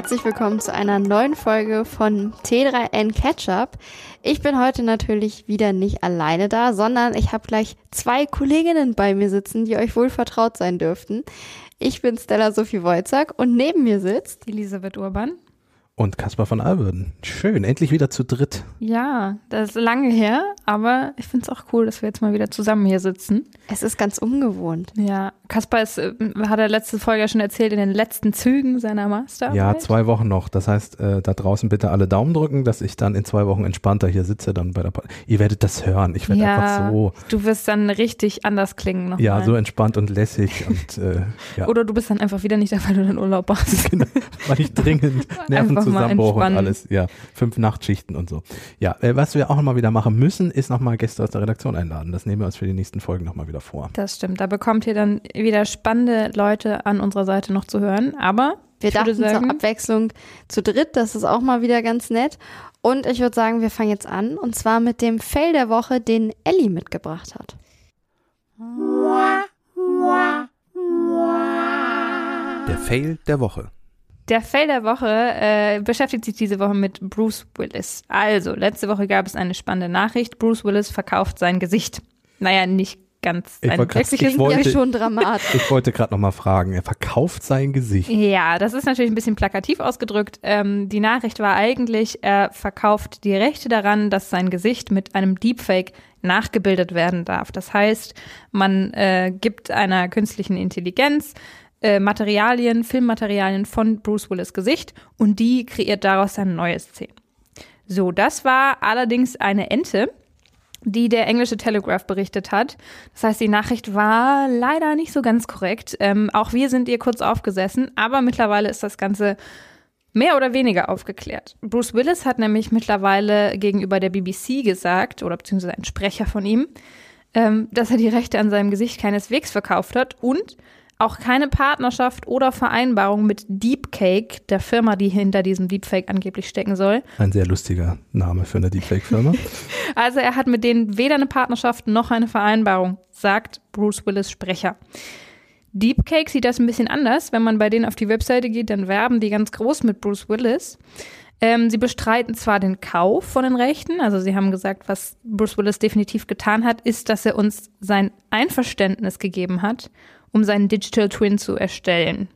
herzlich willkommen zu einer neuen Folge von T3N Ketchup. Ich bin heute natürlich wieder nicht alleine da, sondern ich habe gleich zwei Kolleginnen bei mir sitzen, die euch wohl vertraut sein dürften. Ich bin Stella Sophie Wojcak und neben mir sitzt Elisabeth Urban und Caspar von Alberden. Schön, endlich wieder zu dritt. Ja, das ist lange her, aber ich finde es auch cool, dass wir jetzt mal wieder zusammen hier sitzen. Es ist ganz ungewohnt. Ja, Caspar ist, äh, hat er letzte Folge ja schon erzählt, in den letzten Zügen seiner Masterarbeit. Ja, zwei Wochen noch. Das heißt, äh, da draußen bitte alle Daumen drücken, dass ich dann in zwei Wochen entspannter hier sitze dann bei der Pod Ihr werdet das hören. Ich werde ja, einfach so. Du wirst dann richtig anders klingen noch. Ja, mal. so entspannt und lässig und äh, ja. Oder du bist dann einfach wieder nicht da, weil du den Urlaub hast. genau, weil ich dringend Nervenzusammenbruch und alles. Ja, fünf Nachtschichten und so. Ja, äh, was wir auch mal wieder machen müssen, ist nochmal Gäste aus der Redaktion einladen. Das nehmen wir uns für die nächsten Folgen nochmal wieder vor. Das stimmt. Da bekommt ihr dann wieder spannende Leute an unserer Seite noch zu hören. Aber wir dachten sagen, zur Abwechslung zu dritt. Das ist auch mal wieder ganz nett. Und ich würde sagen, wir fangen jetzt an. Und zwar mit dem Fail der Woche, den Ellie mitgebracht hat. Der Fail der Woche. Der Fail der Woche äh, beschäftigt sich diese Woche mit Bruce Willis. Also, letzte Woche gab es eine spannende Nachricht. Bruce Willis verkauft sein Gesicht. Naja, nicht ganz ich ein grad, ich wollte, ja schon dramatisch. Ich wollte gerade noch mal fragen, er verkauft sein Gesicht. Ja, das ist natürlich ein bisschen plakativ ausgedrückt. Ähm, die Nachricht war eigentlich, er verkauft die Rechte daran, dass sein Gesicht mit einem Deepfake nachgebildet werden darf. Das heißt, man äh, gibt einer künstlichen Intelligenz äh, Materialien, Filmmaterialien von Bruce Willis Gesicht und die kreiert daraus eine neue Szene. So, das war allerdings eine Ente, die der englische Telegraph berichtet hat. Das heißt, die Nachricht war leider nicht so ganz korrekt. Ähm, auch wir sind ihr kurz aufgesessen, aber mittlerweile ist das Ganze mehr oder weniger aufgeklärt. Bruce Willis hat nämlich mittlerweile gegenüber der BBC gesagt, oder beziehungsweise ein Sprecher von ihm, ähm, dass er die Rechte an seinem Gesicht keineswegs verkauft hat und auch keine Partnerschaft oder Vereinbarung mit Deepcake, der Firma, die hinter diesem Deepfake angeblich stecken soll. Ein sehr lustiger Name für eine Deepfake-Firma. also er hat mit denen weder eine Partnerschaft noch eine Vereinbarung, sagt Bruce Willis Sprecher. Deepcake sieht das ein bisschen anders. Wenn man bei denen auf die Webseite geht, dann werben die ganz groß mit Bruce Willis. Ähm, sie bestreiten zwar den Kauf von den Rechten, also sie haben gesagt, was Bruce Willis definitiv getan hat, ist, dass er uns sein Einverständnis gegeben hat um seinen Digital Twin zu erstellen.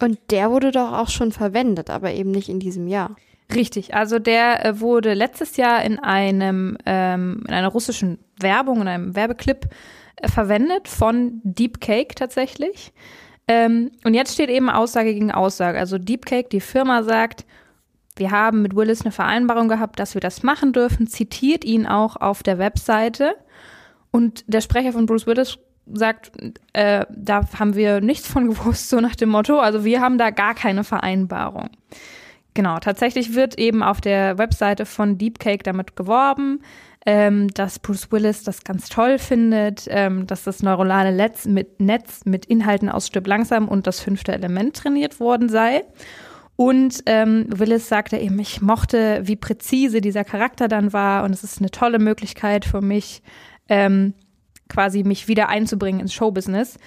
Und der wurde doch auch schon verwendet, aber eben nicht in diesem Jahr. Richtig, also der äh, wurde letztes Jahr in einem ähm, in einer russischen Werbung, in einem Werbeclip äh, verwendet von Deepcake tatsächlich. Ähm, und jetzt steht eben Aussage gegen Aussage. Also Deepcake, die Firma sagt, wir haben mit Willis eine Vereinbarung gehabt, dass wir das machen dürfen, zitiert ihn auch auf der Webseite. Und der Sprecher von Bruce Willis sagt, äh, da haben wir nichts von gewusst, so nach dem Motto. Also wir haben da gar keine Vereinbarung. Genau, tatsächlich wird eben auf der Webseite von Deepcake damit geworben, ähm, dass Bruce Willis das ganz toll findet, ähm, dass das neuronale Netz mit, Netz mit Inhalten aus Stück langsam und das fünfte Element trainiert worden sei. Und ähm, Willis sagte eben, ich mochte, wie präzise dieser Charakter dann war und es ist eine tolle Möglichkeit für mich, ähm, quasi mich wieder einzubringen ins Showbusiness.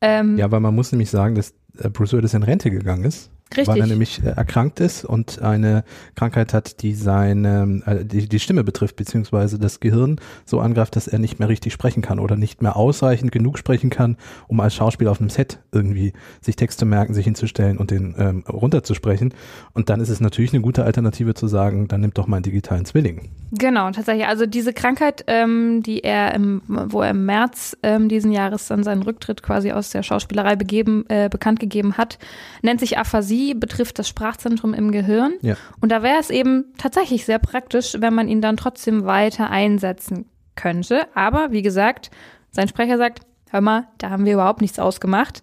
Ähm, ja, weil man muss nämlich sagen, dass äh, Bruce Willis in Rente gegangen ist. Richtig. Weil er nämlich äh, erkrankt ist und eine Krankheit hat, die seine, äh, die, die Stimme betrifft, beziehungsweise das Gehirn so angreift, dass er nicht mehr richtig sprechen kann oder nicht mehr ausreichend genug sprechen kann, um als Schauspieler auf einem Set irgendwie sich Texte merken, sich hinzustellen und den ähm, runterzusprechen. Und dann ist es natürlich eine gute Alternative zu sagen, dann nimmt doch mal einen digitalen Zwilling. Genau, tatsächlich. Also diese Krankheit, ähm, die er im, wo er im März ähm, diesen Jahres dann seinen Rücktritt quasi aus der Schauspielerei begeben, äh, bekannt gegeben hat, nennt sich Aphasie Dyslexie betrifft das Sprachzentrum im Gehirn. Ja. Und da wäre es eben tatsächlich sehr praktisch, wenn man ihn dann trotzdem weiter einsetzen könnte. Aber wie gesagt, sein Sprecher sagt, hör mal, da haben wir überhaupt nichts ausgemacht.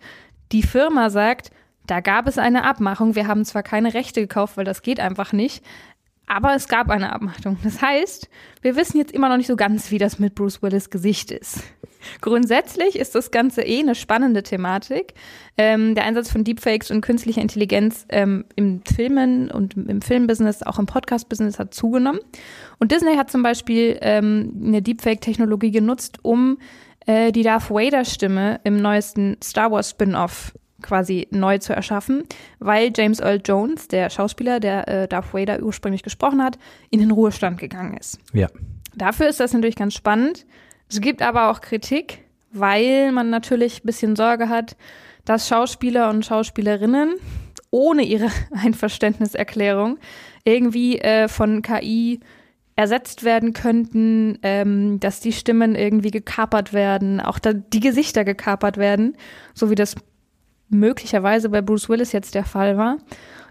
Die Firma sagt, da gab es eine Abmachung. Wir haben zwar keine Rechte gekauft, weil das geht einfach nicht, aber es gab eine Abmachung. Das heißt, wir wissen jetzt immer noch nicht so ganz, wie das mit Bruce Willis Gesicht ist. Grundsätzlich ist das Ganze eh eine spannende Thematik. Ähm, der Einsatz von Deepfakes und künstlicher Intelligenz ähm, im Filmen und im Filmbusiness, auch im Podcast-Business hat zugenommen. Und Disney hat zum Beispiel ähm, eine Deepfake-Technologie genutzt, um äh, die Darth Vader-Stimme im neuesten Star Wars Spin-off quasi neu zu erschaffen, weil James Earl Jones, der Schauspieler, der äh, Darth Vader ursprünglich gesprochen hat, in den Ruhestand gegangen ist. Ja. Dafür ist das natürlich ganz spannend. Es gibt aber auch Kritik, weil man natürlich ein bisschen Sorge hat, dass Schauspieler und Schauspielerinnen ohne ihre Einverständniserklärung irgendwie äh, von KI ersetzt werden könnten, ähm, dass die Stimmen irgendwie gekapert werden, auch die Gesichter gekapert werden, so wie das möglicherweise bei Bruce Willis jetzt der Fall war.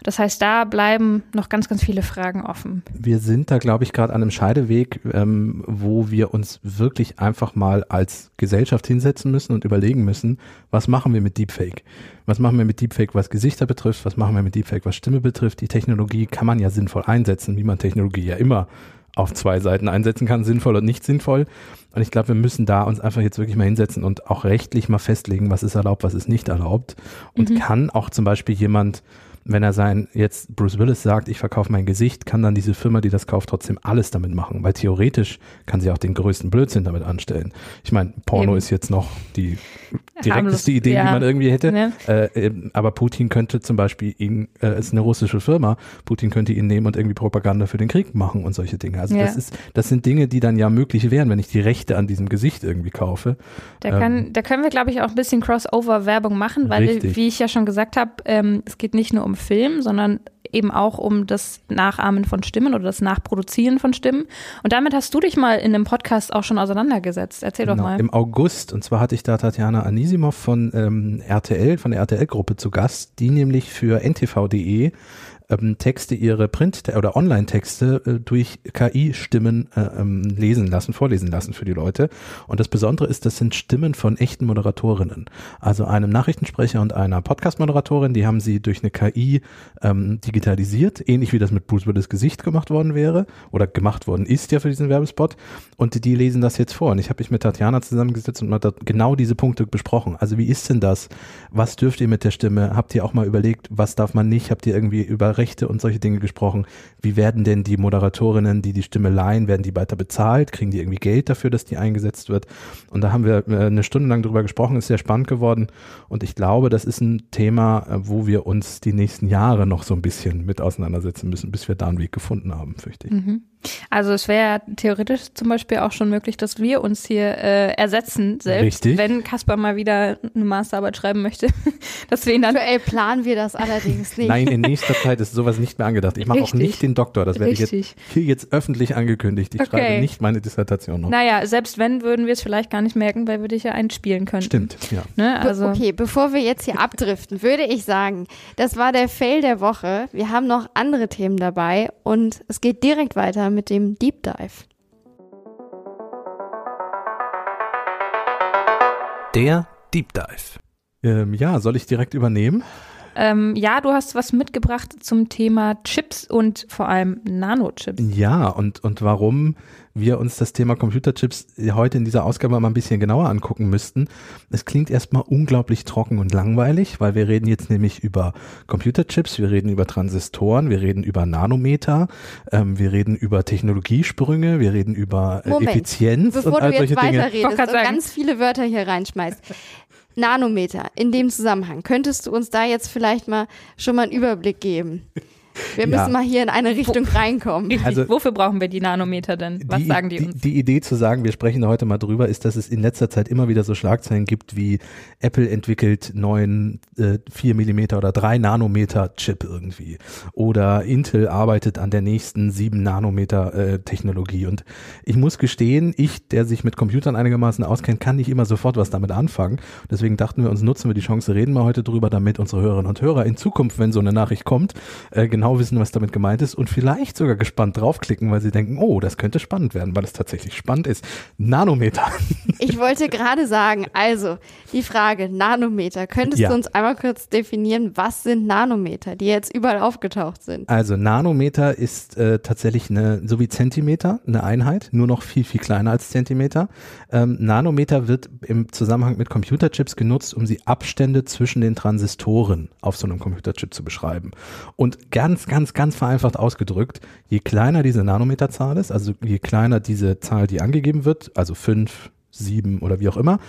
Das heißt, da bleiben noch ganz, ganz viele Fragen offen. Wir sind da, glaube ich, gerade an einem Scheideweg, ähm, wo wir uns wirklich einfach mal als Gesellschaft hinsetzen müssen und überlegen müssen, was machen wir mit Deepfake? Was machen wir mit Deepfake, was Gesichter betrifft? Was machen wir mit Deepfake, was Stimme betrifft? Die Technologie kann man ja sinnvoll einsetzen, wie man Technologie ja immer auf zwei Seiten einsetzen kann, sinnvoll und nicht sinnvoll. Und ich glaube, wir müssen da uns einfach jetzt wirklich mal hinsetzen und auch rechtlich mal festlegen, was ist erlaubt, was ist nicht erlaubt. Und mhm. kann auch zum Beispiel jemand wenn er sein, jetzt Bruce Willis sagt, ich verkaufe mein Gesicht, kann dann diese Firma, die das kauft, trotzdem alles damit machen, weil theoretisch kann sie auch den größten Blödsinn damit anstellen. Ich meine, Porno Eben. ist jetzt noch die direkteste Idee, ja. die man irgendwie hätte, ja. äh, aber Putin könnte zum Beispiel ihn, äh, es ist eine russische Firma, Putin könnte ihn nehmen und irgendwie Propaganda für den Krieg machen und solche Dinge. Also ja. das ist, das sind Dinge, die dann ja möglich wären, wenn ich die Rechte an diesem Gesicht irgendwie kaufe. Da, ähm, kann, da können wir, glaube ich, auch ein bisschen Crossover-Werbung machen, weil, richtig. wie ich ja schon gesagt habe, ähm, es geht nicht nur um Film, sondern eben auch um das Nachahmen von Stimmen oder das Nachproduzieren von Stimmen. Und damit hast du dich mal in einem Podcast auch schon auseinandergesetzt. Erzähl genau, doch mal. Im August, und zwar hatte ich da Tatjana Anisimov von ähm, RTL, von der RTL-Gruppe zu Gast, die nämlich für ntv.de ähm, Texte, ihre Print- oder Online-Texte äh, durch KI-Stimmen äh, ähm, lesen lassen, vorlesen lassen für die Leute. Und das Besondere ist, das sind Stimmen von echten Moderatorinnen. Also einem Nachrichtensprecher und einer Podcast-Moderatorin, die haben sie durch eine KI ähm, digitalisiert, ähnlich wie das mit Bruce Willis Gesicht gemacht worden wäre oder gemacht worden ist ja für diesen Werbespot. Und die lesen das jetzt vor. Und ich habe mich mit Tatjana zusammengesetzt und mal genau diese Punkte besprochen. Also wie ist denn das? Was dürft ihr mit der Stimme? Habt ihr auch mal überlegt, was darf man nicht? Habt ihr irgendwie über Rechte und solche Dinge gesprochen. Wie werden denn die Moderatorinnen, die die Stimme leihen, werden die weiter bezahlt? Kriegen die irgendwie Geld dafür, dass die eingesetzt wird? Und da haben wir äh, eine Stunde lang drüber gesprochen, ist sehr spannend geworden. Und ich glaube, das ist ein Thema, äh, wo wir uns die nächsten Jahre noch so ein bisschen mit auseinandersetzen müssen, bis wir da einen Weg gefunden haben, fürchte ich. Mhm. Also es wäre theoretisch zum Beispiel auch schon möglich, dass wir uns hier äh, ersetzen selbst, Richtig. wenn Kaspar mal wieder eine Masterarbeit schreiben möchte. dass wir ihn dann Aktuell planen wir das allerdings nicht. Nein, in nächster Zeit ist sowas nicht mehr angedacht. Ich mache auch nicht den Doktor, das werde ich jetzt hier jetzt öffentlich angekündigt. Ich okay. schreibe nicht meine Dissertation noch. Naja, selbst wenn, würden wir es vielleicht gar nicht merken, weil wir dich ja einspielen können. Stimmt, ja. Ne? Also okay, bevor wir jetzt hier abdriften, würde ich sagen, das war der Fail der Woche. Wir haben noch andere Themen dabei und es geht direkt weiter mit dem Deep Dive. Der Deep Dive. Ähm, ja, soll ich direkt übernehmen? Ähm, ja, du hast was mitgebracht zum Thema Chips und vor allem Nanochips. Ja, und, und warum wir uns das Thema Computerchips heute in dieser Ausgabe mal ein bisschen genauer angucken müssten. Es klingt erstmal unglaublich trocken und langweilig, weil wir reden jetzt nämlich über Computerchips, wir reden über Transistoren, wir reden über Nanometer, ähm, wir reden über Technologiesprünge, wir reden über äh, Moment, Effizienz bevor und all du jetzt solche weiter Dinge. Redest und ganz viele Wörter hier reinschmeißt. Nanometer in dem Zusammenhang. Könntest du uns da jetzt vielleicht mal schon mal einen Überblick geben? Wir müssen ja. mal hier in eine Richtung reinkommen. Also, Wofür brauchen wir die Nanometer denn? Was die, sagen die, die uns? Die Idee zu sagen, wir sprechen heute mal drüber, ist, dass es in letzter Zeit immer wieder so Schlagzeilen gibt, wie Apple entwickelt neuen äh, 4 Millimeter oder 3 Nanometer Chip irgendwie. Oder Intel arbeitet an der nächsten 7 Nanometer äh, Technologie. Und ich muss gestehen, ich, der sich mit Computern einigermaßen auskennt, kann nicht immer sofort was damit anfangen. Deswegen dachten wir uns, nutzen wir die Chance, reden wir heute drüber, damit unsere Hörerinnen und Hörer in Zukunft, wenn so eine Nachricht kommt, äh, genau genau wissen, was damit gemeint ist und vielleicht sogar gespannt draufklicken, weil sie denken, oh, das könnte spannend werden, weil es tatsächlich spannend ist. Nanometer. Ich wollte gerade sagen, also die Frage Nanometer, könntest ja. du uns einmal kurz definieren, was sind Nanometer, die jetzt überall aufgetaucht sind? Also Nanometer ist äh, tatsächlich eine, so wie Zentimeter, eine Einheit, nur noch viel, viel kleiner als Zentimeter. Ähm, Nanometer wird im Zusammenhang mit Computerchips genutzt, um die Abstände zwischen den Transistoren auf so einem Computerchip zu beschreiben. Und ganz ganz, ganz, ganz vereinfacht ausgedrückt, je kleiner diese Nanometerzahl ist, also je kleiner diese Zahl, die angegeben wird, also fünf, sieben oder wie auch immer,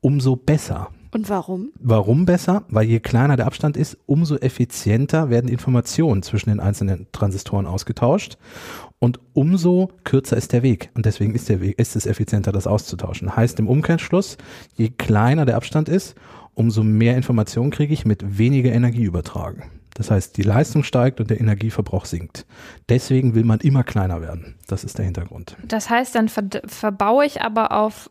umso besser. Und warum? Warum besser? Weil je kleiner der Abstand ist, umso effizienter werden Informationen zwischen den einzelnen Transistoren ausgetauscht und umso kürzer ist der Weg. Und deswegen ist der Weg, ist es effizienter, das auszutauschen. Heißt im Umkehrschluss, je kleiner der Abstand ist, umso mehr Informationen kriege ich mit weniger Energie übertragen. Das heißt, die Leistung steigt und der Energieverbrauch sinkt. Deswegen will man immer kleiner werden. Das ist der Hintergrund. Das heißt, dann ver verbaue ich aber auf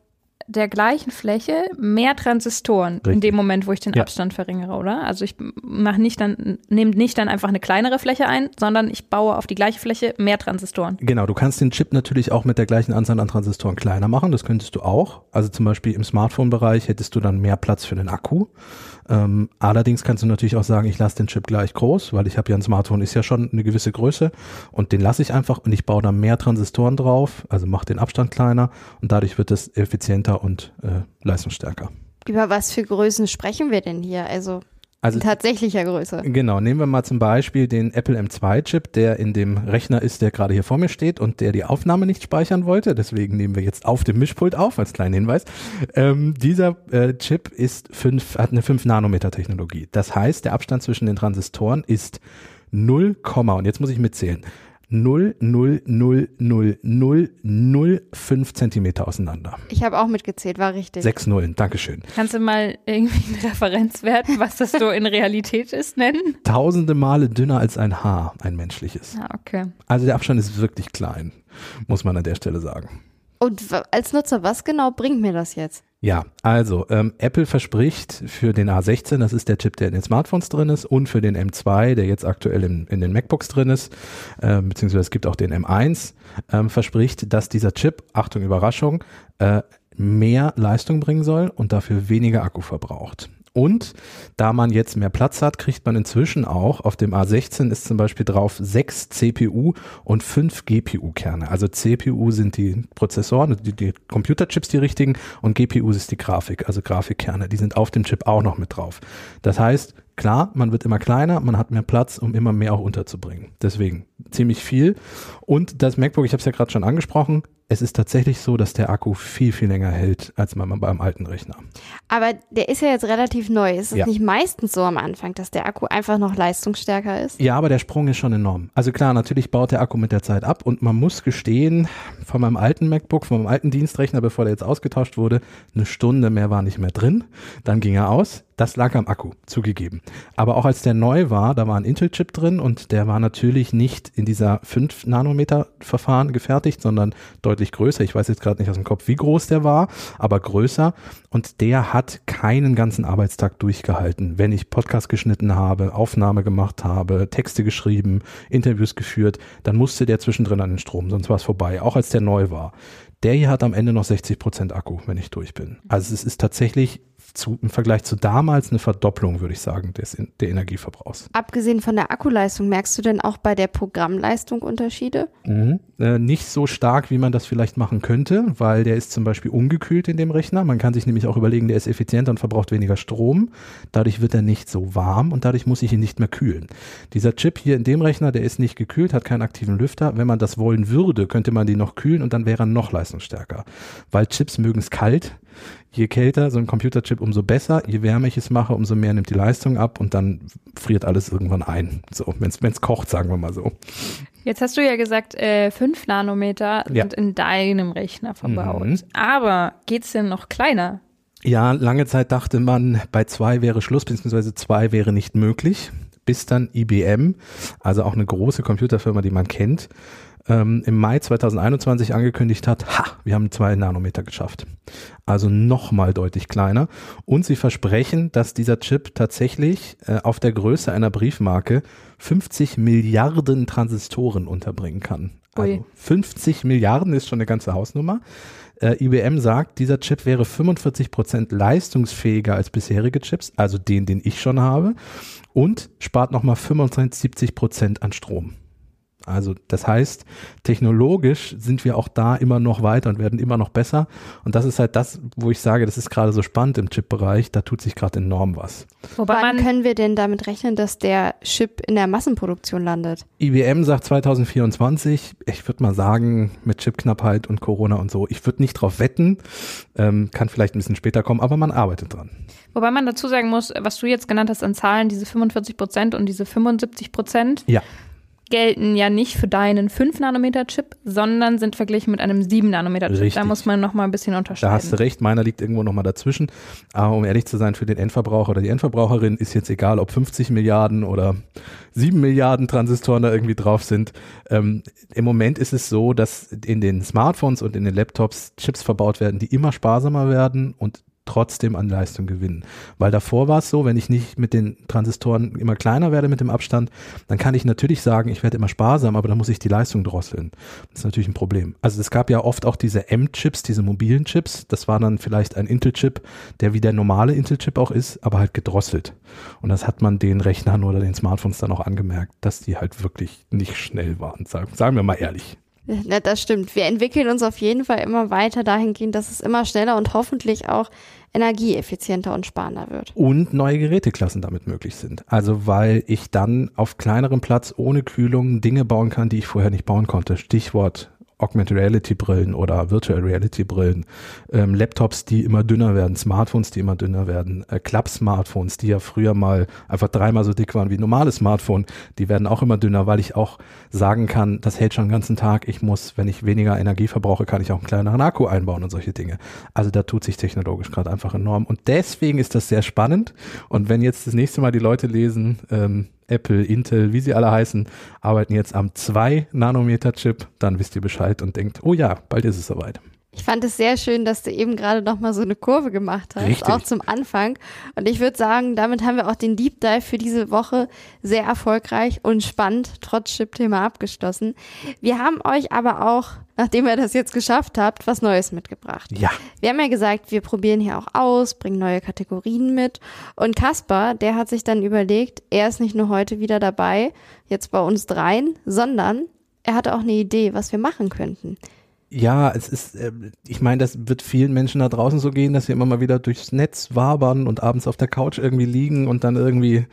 der gleichen Fläche mehr Transistoren Richtig. in dem Moment, wo ich den ja. Abstand verringere, oder? Also ich mache nicht dann, nehme nicht dann einfach eine kleinere Fläche ein, sondern ich baue auf die gleiche Fläche mehr Transistoren. Genau, du kannst den Chip natürlich auch mit der gleichen Anzahl an Transistoren kleiner machen. Das könntest du auch. Also zum Beispiel im Smartphone-Bereich hättest du dann mehr Platz für den Akku. Ähm, allerdings kannst du natürlich auch sagen, ich lasse den Chip gleich groß, weil ich habe ja ein Smartphone, ist ja schon eine gewisse Größe und den lasse ich einfach und ich baue da mehr Transistoren drauf, also mache den Abstand kleiner und dadurch wird es effizienter und äh, leistungsstärker. Über was für Größen sprechen wir denn hier? Also also, tatsächlicher Größe. Genau, nehmen wir mal zum Beispiel den Apple M2-Chip, der in dem Rechner ist, der gerade hier vor mir steht und der die Aufnahme nicht speichern wollte. Deswegen nehmen wir jetzt auf dem Mischpult auf, als kleinen Hinweis. Ähm, dieser äh, Chip ist fünf, hat eine 5-Nanometer-Technologie. Das heißt, der Abstand zwischen den Transistoren ist 0, und jetzt muss ich mitzählen, 0,00005 Zentimeter auseinander. Ich habe auch mitgezählt, war richtig. Sechs Nullen, Dankeschön. Kannst du mal irgendwie einen Referenzwert, was das so in Realität ist, nennen? Tausende Male dünner als ein Haar, ein menschliches. Ah, okay. Also der Abstand ist wirklich klein, muss man an der Stelle sagen. Und als Nutzer, was genau bringt mir das jetzt? Ja, also ähm, Apple verspricht für den A16, das ist der Chip, der in den Smartphones drin ist, und für den M2, der jetzt aktuell in, in den MacBooks drin ist, äh, beziehungsweise es gibt auch den M1, ähm, verspricht, dass dieser Chip, Achtung Überraschung, äh, mehr Leistung bringen soll und dafür weniger Akku verbraucht. Und da man jetzt mehr Platz hat, kriegt man inzwischen auch, auf dem A16 ist zum Beispiel drauf sechs CPU und fünf GPU-Kerne. Also CPU sind die Prozessoren, die, die Computerchips die richtigen und GPU ist die Grafik, also Grafikkerne. Die sind auf dem Chip auch noch mit drauf. Das heißt, klar, man wird immer kleiner, man hat mehr Platz, um immer mehr auch unterzubringen. Deswegen ziemlich viel. Und das MacBook, ich habe es ja gerade schon angesprochen, es ist tatsächlich so, dass der Akku viel, viel länger hält als man beim alten Rechner. Aber der ist ja jetzt relativ neu. Ist es ja. nicht meistens so am Anfang, dass der Akku einfach noch leistungsstärker ist? Ja, aber der Sprung ist schon enorm. Also klar, natürlich baut der Akku mit der Zeit ab und man muss gestehen, von meinem alten MacBook, von meinem alten Dienstrechner, bevor der jetzt ausgetauscht wurde, eine Stunde mehr war nicht mehr drin. Dann ging er aus. Das lag am Akku, zugegeben. Aber auch als der neu war, da war ein Intel-Chip drin und der war natürlich nicht in dieser 5-Nanometer-Verfahren gefertigt, sondern deutlich größer. Ich weiß jetzt gerade nicht aus dem Kopf, wie groß der war, aber größer. Und der hat keinen ganzen Arbeitstag durchgehalten. Wenn ich Podcast geschnitten habe, Aufnahme gemacht habe, Texte geschrieben, Interviews geführt, dann musste der zwischendrin an den Strom, sonst war es vorbei, auch als der neu war. Der hier hat am Ende noch 60 Prozent Akku, wenn ich durch bin. Also es ist tatsächlich zu, im Vergleich zu damals eine Verdopplung, würde ich sagen, des, der Energieverbrauchs. Abgesehen von der Akkuleistung, merkst du denn auch bei der Programmleistung Unterschiede? Mhm. Äh, nicht so stark, wie man das vielleicht machen könnte, weil der ist zum Beispiel ungekühlt in dem Rechner. Man kann sich nämlich auch überlegen, der ist effizienter und verbraucht weniger Strom. Dadurch wird er nicht so warm und dadurch muss ich ihn nicht mehr kühlen. Dieser Chip hier in dem Rechner, der ist nicht gekühlt, hat keinen aktiven Lüfter. Wenn man das wollen würde, könnte man den noch kühlen und dann wäre er noch leistungsstärker. Weil Chips mögen es kalt je kälter so ein Computerchip, umso besser. Je wärmer ich es mache, umso mehr nimmt die Leistung ab und dann friert alles irgendwann ein. So, wenn es kocht, sagen wir mal so. Jetzt hast du ja gesagt, äh, 5 Nanometer ja. sind in deinem Rechner verbaut. Mhm. Aber es denn noch kleiner? Ja, lange Zeit dachte man, bei zwei wäre Schluss, beziehungsweise zwei wäre nicht möglich. Bis dann IBM, also auch eine große Computerfirma, die man kennt, ähm, im Mai 2021 angekündigt hat, ha, wir haben zwei Nanometer geschafft. Also nochmal deutlich kleiner. Und sie versprechen, dass dieser Chip tatsächlich äh, auf der Größe einer Briefmarke 50 Milliarden Transistoren unterbringen kann. Also 50 Milliarden ist schon eine ganze Hausnummer. Äh, IBM sagt, dieser Chip wäre 45 Prozent leistungsfähiger als bisherige Chips, also den, den ich schon habe, und spart nochmal 75 Prozent an Strom. Also das heißt, technologisch sind wir auch da immer noch weiter und werden immer noch besser. Und das ist halt das, wo ich sage, das ist gerade so spannend im Chip-Bereich, da tut sich gerade enorm was. Wobei Wann können wir denn damit rechnen, dass der Chip in der Massenproduktion landet? IBM sagt 2024, ich würde mal sagen, mit Chipknappheit und Corona und so, ich würde nicht drauf wetten, ähm, kann vielleicht ein bisschen später kommen, aber man arbeitet dran. Wobei man dazu sagen muss, was du jetzt genannt hast an Zahlen, diese 45 Prozent und diese 75 Prozent. Ja gelten ja nicht für deinen 5-Nanometer-Chip, sondern sind verglichen mit einem 7-Nanometer-Chip. Da muss man noch mal ein bisschen unterscheiden. Da hast du recht, meiner liegt irgendwo noch mal dazwischen. Aber um ehrlich zu sein, für den Endverbraucher oder die Endverbraucherin ist jetzt egal, ob 50 Milliarden oder 7 Milliarden Transistoren da irgendwie drauf sind. Ähm, Im Moment ist es so, dass in den Smartphones und in den Laptops Chips verbaut werden, die immer sparsamer werden und trotzdem an Leistung gewinnen. Weil davor war es so, wenn ich nicht mit den Transistoren immer kleiner werde mit dem Abstand, dann kann ich natürlich sagen, ich werde immer sparsam, aber dann muss ich die Leistung drosseln. Das ist natürlich ein Problem. Also es gab ja oft auch diese M-Chips, diese mobilen Chips. Das war dann vielleicht ein Intel-Chip, der wie der normale Intel-Chip auch ist, aber halt gedrosselt. Und das hat man den Rechnern oder den Smartphones dann auch angemerkt, dass die halt wirklich nicht schnell waren. Sagen, wir mal ehrlich. Ja, das stimmt. Wir entwickeln uns auf jeden Fall immer weiter dahingehend, dass es immer schneller und hoffentlich auch energieeffizienter und sparender wird. Und neue Geräteklassen damit möglich sind. Also weil ich dann auf kleinerem Platz ohne Kühlung Dinge bauen kann, die ich vorher nicht bauen konnte. Stichwort Augmented Reality Brillen oder Virtual Reality Brillen, ähm, Laptops, die immer dünner werden, Smartphones, die immer dünner werden, äh, Klapp-Smartphones, die ja früher mal einfach dreimal so dick waren wie ein normales Smartphone, die werden auch immer dünner, weil ich auch sagen kann, das hält schon den ganzen Tag. Ich muss, wenn ich weniger Energie verbrauche, kann ich auch einen kleineren Akku einbauen und solche Dinge. Also da tut sich technologisch gerade einfach enorm. Und deswegen ist das sehr spannend. Und wenn jetzt das nächste Mal die Leute lesen, ähm, Apple, Intel, wie sie alle heißen, arbeiten jetzt am 2-Nanometer-Chip, dann wisst ihr Bescheid und denkt, oh ja, bald ist es soweit. Ich fand es sehr schön, dass du eben gerade noch mal so eine Kurve gemacht hast, Richtig. auch zum Anfang. Und ich würde sagen, damit haben wir auch den Deep Dive für diese Woche sehr erfolgreich und spannend trotz Chip-Thema abgeschlossen. Wir haben euch aber auch, nachdem ihr das jetzt geschafft habt, was Neues mitgebracht. Ja. Wir haben ja gesagt, wir probieren hier auch aus, bringen neue Kategorien mit. Und Kaspar, der hat sich dann überlegt, er ist nicht nur heute wieder dabei, jetzt bei uns dreien, sondern er hatte auch eine Idee, was wir machen könnten. Ja, es ist, äh, ich meine, das wird vielen Menschen da draußen so gehen, dass sie immer mal wieder durchs Netz wabern und abends auf der Couch irgendwie liegen und dann irgendwie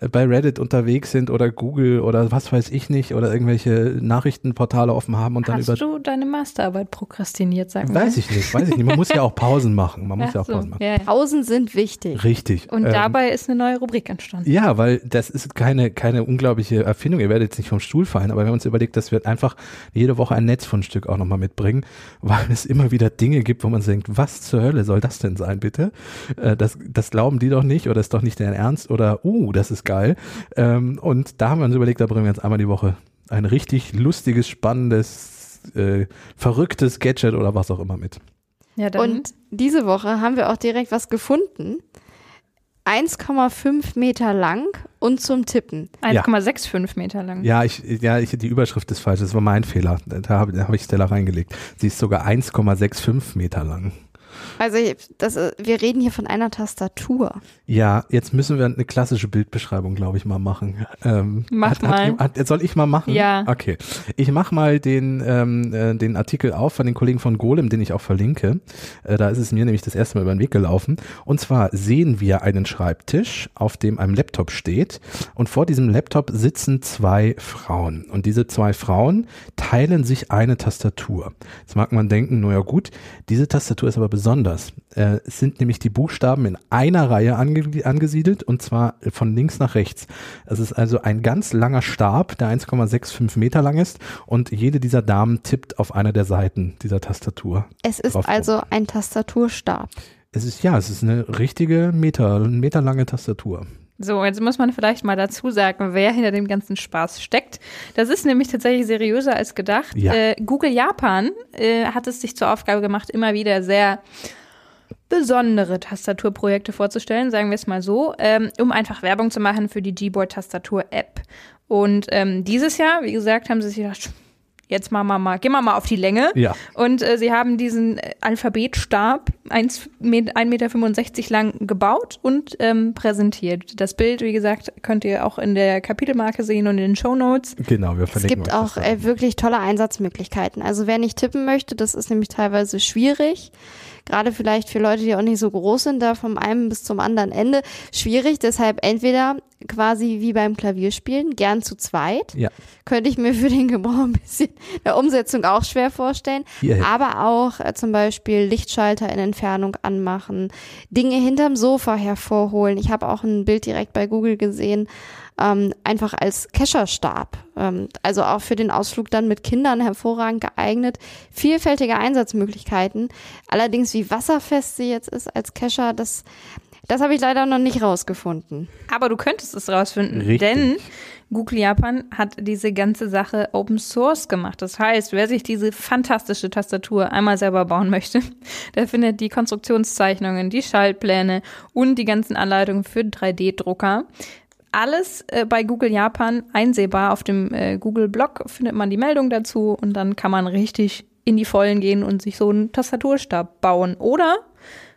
äh, bei Reddit unterwegs sind oder Google oder was weiß ich nicht oder irgendwelche Nachrichtenportale offen haben und dann Hast über. Hast du deine Masterarbeit prokrastiniert, sag mal? Weiß ich nicht, weiß ich nicht. Man muss ja auch Pausen machen. Man muss ja auch so, Pausen machen. Ja, ja. Pausen sind wichtig. Richtig. Und ähm, dabei ist eine neue Rubrik entstanden. Ja, weil das ist keine, keine unglaubliche Erfindung. Ihr werdet jetzt nicht vom Stuhl fallen, aber wir haben uns überlegt, dass wir einfach jede Woche ein Netzfundstück auch nochmal mitbringen, weil es immer wieder Dinge gibt, wo man denkt, was zur Hölle soll das denn sein, bitte? Äh, das, das glauben die doch nicht oder ist doch nicht deren Ernst oder, uh, das ist geil. Ähm, und da haben wir uns überlegt, da bringen wir jetzt einmal die Woche ein richtig lustiges, spannendes, äh, verrücktes Gadget oder was auch immer mit. Ja, dann. Und diese Woche haben wir auch direkt was gefunden. 1,5 Meter lang und zum Tippen. 1,65 ja. Meter lang. Ja, ich, ja, ich, die Überschrift ist falsch. Das war mein Fehler. Da habe hab ich Stella reingelegt. Sie ist sogar 1,65 Meter lang. Also das, wir reden hier von einer Tastatur. Ja, jetzt müssen wir eine klassische Bildbeschreibung, glaube ich, mal machen. Ähm, Mach hat, mal. Hat, hat, soll ich mal machen? Ja. Okay. Ich mache mal den, ähm, äh, den Artikel auf von den Kollegen von Golem, den ich auch verlinke. Äh, da ist es mir nämlich das erste Mal über den Weg gelaufen. Und zwar sehen wir einen Schreibtisch, auf dem ein Laptop steht. Und vor diesem Laptop sitzen zwei Frauen. Und diese zwei Frauen teilen sich eine Tastatur. Jetzt mag man denken, naja gut, diese Tastatur ist aber besonders besonders. Äh, es sind nämlich die Buchstaben in einer Reihe ange angesiedelt und zwar von links nach rechts. Es ist also ein ganz langer Stab, der 1,65 Meter lang ist und jede dieser Damen tippt auf einer der Seiten dieser Tastatur. Es ist also ein Tastaturstab. Es ist ja, es ist eine richtige Meter, meterlange Tastatur. So, jetzt muss man vielleicht mal dazu sagen, wer hinter dem ganzen Spaß steckt. Das ist nämlich tatsächlich seriöser als gedacht. Ja. Äh, Google Japan äh, hat es sich zur Aufgabe gemacht, immer wieder sehr besondere Tastaturprojekte vorzustellen, sagen wir es mal so, ähm, um einfach Werbung zu machen für die Gboard-Tastatur-App. Und ähm, dieses Jahr, wie gesagt, haben sie sich gedacht, jetzt machen wir mal, gehen wir mal auf die Länge. Ja. Und äh, sie haben diesen äh, Alphabetstab 1,65 Meter lang gebaut und ähm, präsentiert. Das Bild, wie gesagt, könnt ihr auch in der Kapitelmarke sehen und in den Show Notes. Genau, wir verlinken Es gibt auch äh, wirklich tolle Einsatzmöglichkeiten. Also wer nicht tippen möchte, das ist nämlich teilweise schwierig gerade vielleicht für Leute, die auch nicht so groß sind, da vom einen bis zum anderen Ende schwierig. Deshalb entweder quasi wie beim Klavierspielen, gern zu zweit. Ja. Könnte ich mir für den Gebrauch ein bisschen der Umsetzung auch schwer vorstellen. Hierhin. Aber auch äh, zum Beispiel Lichtschalter in Entfernung anmachen, Dinge hinterm Sofa hervorholen. Ich habe auch ein Bild direkt bei Google gesehen, ähm, einfach als Kescherstab. Ähm, also auch für den Ausflug dann mit Kindern hervorragend geeignet. Vielfältige Einsatzmöglichkeiten. Allerdings, wie wasserfest sie jetzt ist als Kescher, das, das habe ich leider noch nicht rausgefunden. Aber du könntest es rausfinden, Richtig. denn Google Japan hat diese ganze Sache Open Source gemacht. Das heißt, wer sich diese fantastische Tastatur einmal selber bauen möchte, der findet die Konstruktionszeichnungen, die Schaltpläne und die ganzen Anleitungen für 3D-Drucker alles äh, bei Google Japan einsehbar. Auf dem äh, Google Blog findet man die Meldung dazu und dann kann man richtig in die Vollen gehen und sich so einen Tastaturstab bauen. Oder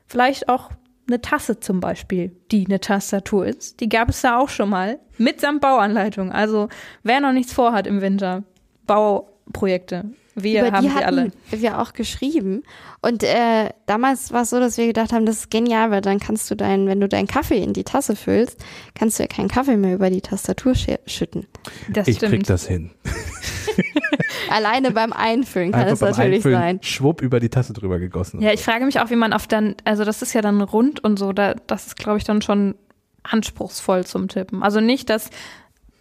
vielleicht auch eine Tasse zum Beispiel, die eine Tastatur ist. Die gab es da auch schon mal mitsamt Bauanleitung. Also wer noch nichts vorhat im Winter, Bauprojekte. Wir Über haben die hatten alle. wir auch geschrieben. Und äh, damals war es so, dass wir gedacht haben, das ist genial, weil dann kannst du deinen, wenn du deinen Kaffee in die Tasse füllst, kannst du ja keinen Kaffee mehr über die Tastatur schütten. Das Ich krieg stimmt. das hin. Alleine beim Einfüllen kann Einfach es natürlich Einfüllen sein. Schwupp über die Tasse drüber gegossen. Ja, ich frage mich auch, wie man auf dann, also das ist ja dann rund und so, da, das ist, glaube ich, dann schon anspruchsvoll zum Tippen. Also nicht, dass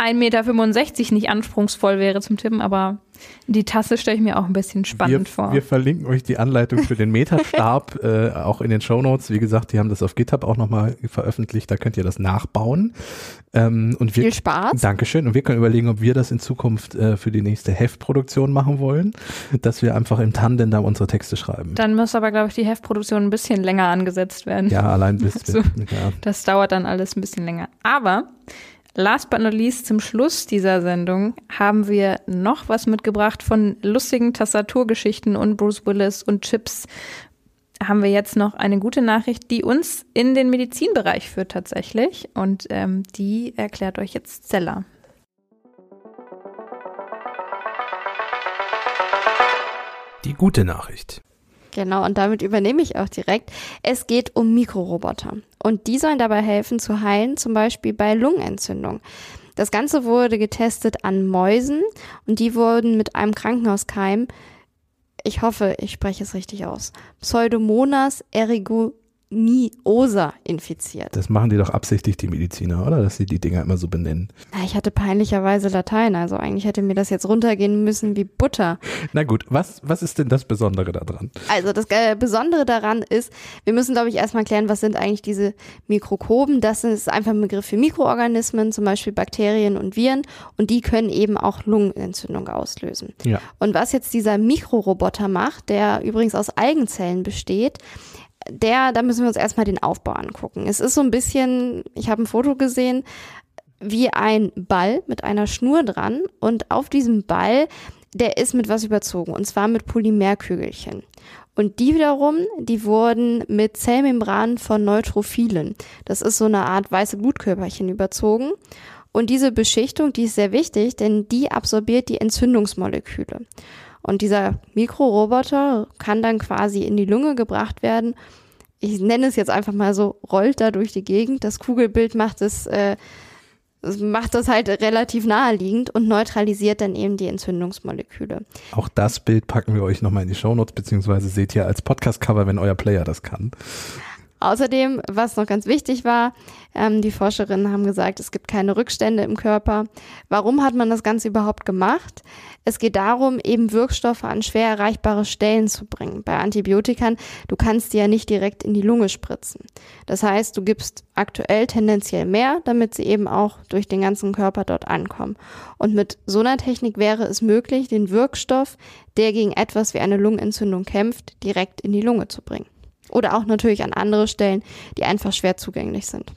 1,65 Meter nicht anspruchsvoll wäre zum Tippen, aber die Tasse stelle ich mir auch ein bisschen spannend wir, vor. wir verlinken euch die Anleitung für den Meterstab äh, auch in den Shownotes. Wie gesagt, die haben das auf GitHub auch nochmal veröffentlicht. Da könnt ihr das nachbauen. Ähm, und wir, Viel Spaß. Dankeschön. Und wir können überlegen, ob wir das in Zukunft äh, für die nächste Heftproduktion machen wollen, dass wir einfach im Tandem da unsere Texte schreiben. dann muss aber, glaube ich, die Heftproduktion ein bisschen länger angesetzt werden. ja, allein bis So. ja. Das dauert dann alles ein bisschen länger. Aber last but not least zum Schluss dieser Sendung haben wir noch was mitgebracht von lustigen Tastaturgeschichten und Bruce Willis und Chips. Haben wir jetzt noch eine gute Nachricht, die uns in den Medizinbereich führt tatsächlich. Und ähm, die erklärt euch jetzt Stella. Die gute Nachricht. Genau, und damit übernehme ich auch direkt. Es geht um Mikroroboter. Und die sollen dabei helfen zu heilen, zum Beispiel bei Lungenentzündung. Das Ganze wurde getestet an Mäusen und die wurden mit einem Krankenhauskeim, ich hoffe, ich spreche es richtig aus, Pseudomonas aeruginosa infiziert. Das machen die doch absichtlich, die Mediziner, oder? Dass sie die Dinger immer so benennen. Na, Ich hatte peinlicherweise Latein, also eigentlich hätte mir das jetzt runtergehen müssen wie Butter. Na gut, was, was ist denn das Besondere daran? Also das äh, Besondere daran ist, wir müssen, glaube ich, erstmal klären, was sind eigentlich diese Mikrokoben. Das ist einfach ein Begriff für Mikroorganismen, zum Beispiel Bakterien und Viren. Und die können eben auch Lungenentzündung auslösen. Ja. Und was jetzt dieser Mikroroboter macht, der übrigens aus Algenzellen besteht, der, da müssen wir uns erstmal den Aufbau angucken. Es ist so ein bisschen, ich habe ein Foto gesehen, wie ein Ball mit einer Schnur dran und auf diesem Ball, der ist mit was überzogen und zwar mit Polymerkügelchen. Und die wiederum, die wurden mit Zellmembranen von Neutrophilen. Das ist so eine Art weiße Blutkörperchen überzogen. Und diese Beschichtung, die ist sehr wichtig, denn die absorbiert die Entzündungsmoleküle. Und dieser Mikroroboter kann dann quasi in die Lunge gebracht werden. Ich nenne es jetzt einfach mal so, rollt da durch die Gegend. Das Kugelbild macht es, äh, macht das halt relativ naheliegend und neutralisiert dann eben die Entzündungsmoleküle. Auch das Bild packen wir euch nochmal in die Shownotes, beziehungsweise seht ihr als Podcast-Cover, wenn euer Player das kann. Außerdem, was noch ganz wichtig war, ähm, die Forscherinnen haben gesagt, es gibt keine Rückstände im Körper. Warum hat man das Ganze überhaupt gemacht? Es geht darum, eben Wirkstoffe an schwer erreichbare Stellen zu bringen. Bei Antibiotikern, du kannst die ja nicht direkt in die Lunge spritzen. Das heißt, du gibst aktuell tendenziell mehr, damit sie eben auch durch den ganzen Körper dort ankommen. Und mit so einer Technik wäre es möglich, den Wirkstoff, der gegen etwas wie eine Lungenentzündung kämpft, direkt in die Lunge zu bringen. Oder auch natürlich an andere Stellen, die einfach schwer zugänglich sind.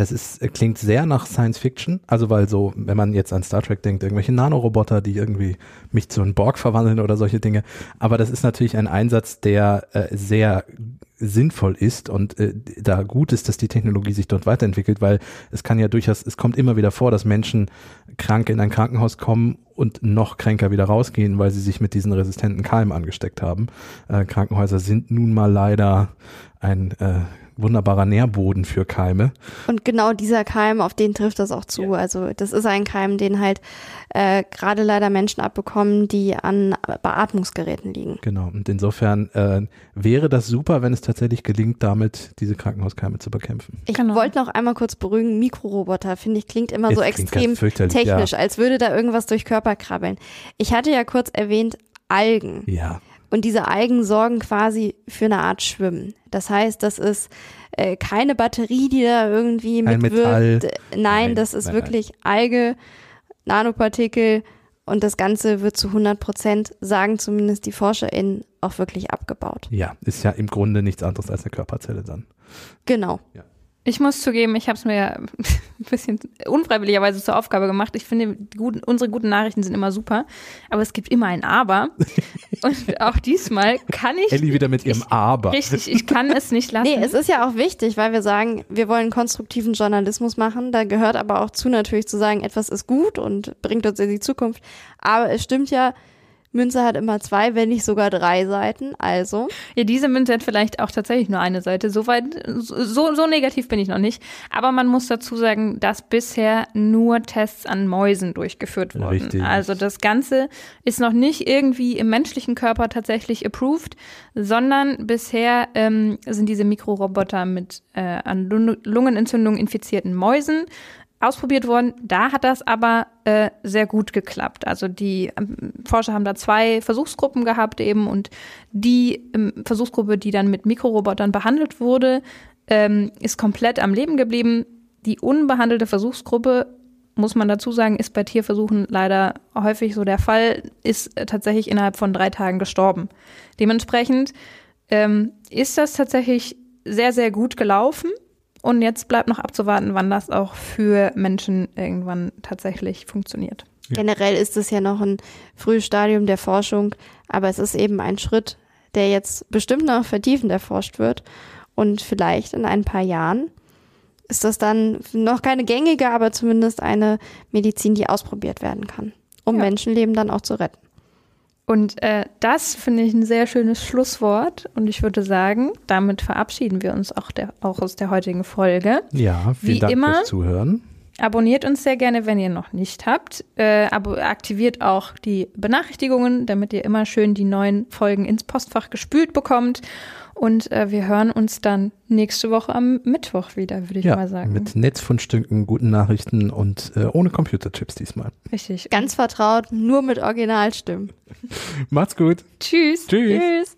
Das ist, klingt sehr nach Science Fiction. Also weil so, wenn man jetzt an Star Trek denkt, irgendwelche Nanoroboter, die irgendwie mich zu einem Borg verwandeln oder solche Dinge. Aber das ist natürlich ein Einsatz, der äh, sehr sinnvoll ist und äh, da gut ist, dass die Technologie sich dort weiterentwickelt, weil es kann ja durchaus, es kommt immer wieder vor, dass Menschen krank in ein Krankenhaus kommen und noch kränker wieder rausgehen, weil sie sich mit diesen resistenten Keimen angesteckt haben. Äh, Krankenhäuser sind nun mal leider ein äh, wunderbarer Nährboden für Keime. Und genau dieser Keim, auf den trifft das auch zu. Ja. Also das ist ein Keim, den halt äh, gerade leider Menschen abbekommen, die an Beatmungsgeräten liegen. Genau. Und insofern äh, wäre das super, wenn es tatsächlich gelingt, damit diese Krankenhauskeime zu bekämpfen. Ich genau. wollte noch einmal kurz beruhigen, Mikroroboter, finde ich, klingt immer es so extrem technisch, ja. als würde da irgendwas durch Körper krabbeln. Ich hatte ja kurz erwähnt, Algen. Ja. Und diese Algen sorgen quasi für eine Art Schwimmen. Das heißt, das ist äh, keine Batterie, die da irgendwie Kein mitwirkt. Metall. Nein, nein, das ist nein, wirklich nein. Alge, Nanopartikel und das Ganze wird zu 100 Prozent, sagen zumindest die ForscherInnen, auch wirklich abgebaut. Ja, ist ja im Grunde nichts anderes als eine Körperzelle dann. Genau. Ja. Ich muss zugeben, ich habe es mir ein bisschen unfreiwilligerweise zur Aufgabe gemacht. Ich finde, guten, unsere guten Nachrichten sind immer super, aber es gibt immer ein Aber. Und auch diesmal kann ich. Ellie wieder mit ihrem ich, Aber. Richtig, ich kann es nicht lassen. Nee, es ist ja auch wichtig, weil wir sagen, wir wollen konstruktiven Journalismus machen. Da gehört aber auch zu natürlich zu sagen, etwas ist gut und bringt uns in die Zukunft. Aber es stimmt ja, Münze hat immer zwei, wenn nicht sogar drei Seiten. Also. Ja, diese Münze hat vielleicht auch tatsächlich nur eine Seite. So weit, so, so negativ bin ich noch nicht. Aber man muss dazu sagen, dass bisher nur Tests an Mäusen durchgeführt wurden. Richtig. Also das Ganze ist noch nicht irgendwie im menschlichen Körper tatsächlich approved, sondern bisher ähm, sind diese Mikroroboter mit äh, an Lungenentzündung infizierten Mäusen ausprobiert worden. Da hat das aber äh, sehr gut geklappt. Also die ähm, Forscher haben da zwei Versuchsgruppen gehabt eben und die ähm, Versuchsgruppe, die dann mit Mikrorobotern behandelt wurde, ähm, ist komplett am Leben geblieben. Die unbehandelte Versuchsgruppe muss man dazu sagen, ist bei Tierversuchen leider häufig so der Fall, ist äh, tatsächlich innerhalb von drei Tagen gestorben. Dementsprechend ähm, ist das tatsächlich sehr, sehr gut gelaufen. Und jetzt bleibt noch abzuwarten, wann das auch für Menschen irgendwann tatsächlich funktioniert. Generell ist es ja noch ein frühes Stadium der Forschung, aber es ist eben ein Schritt, der jetzt bestimmt noch vertiefend erforscht wird. Und vielleicht in ein paar Jahren ist das dann noch keine gängige, aber zumindest eine Medizin, die ausprobiert werden kann, um ja. Menschenleben dann auch zu retten. Und äh, das finde ich ein sehr schönes Schlusswort. Und ich würde sagen, damit verabschieden wir uns auch, der, auch aus der heutigen Folge. Ja, vielen Wie Dank immer, fürs Zuhören. Abonniert uns sehr gerne, wenn ihr noch nicht habt. Äh, aktiviert auch die Benachrichtigungen, damit ihr immer schön die neuen Folgen ins Postfach gespült bekommt. Und äh, wir hören uns dann nächste Woche am Mittwoch wieder, würde ich ja, mal sagen. Mit Netzfundstücken, guten Nachrichten und äh, ohne Computerchips diesmal. Richtig. Ganz vertraut, nur mit Originalstimmen. Macht's gut. Tschüss. Tschüss. Tschüss.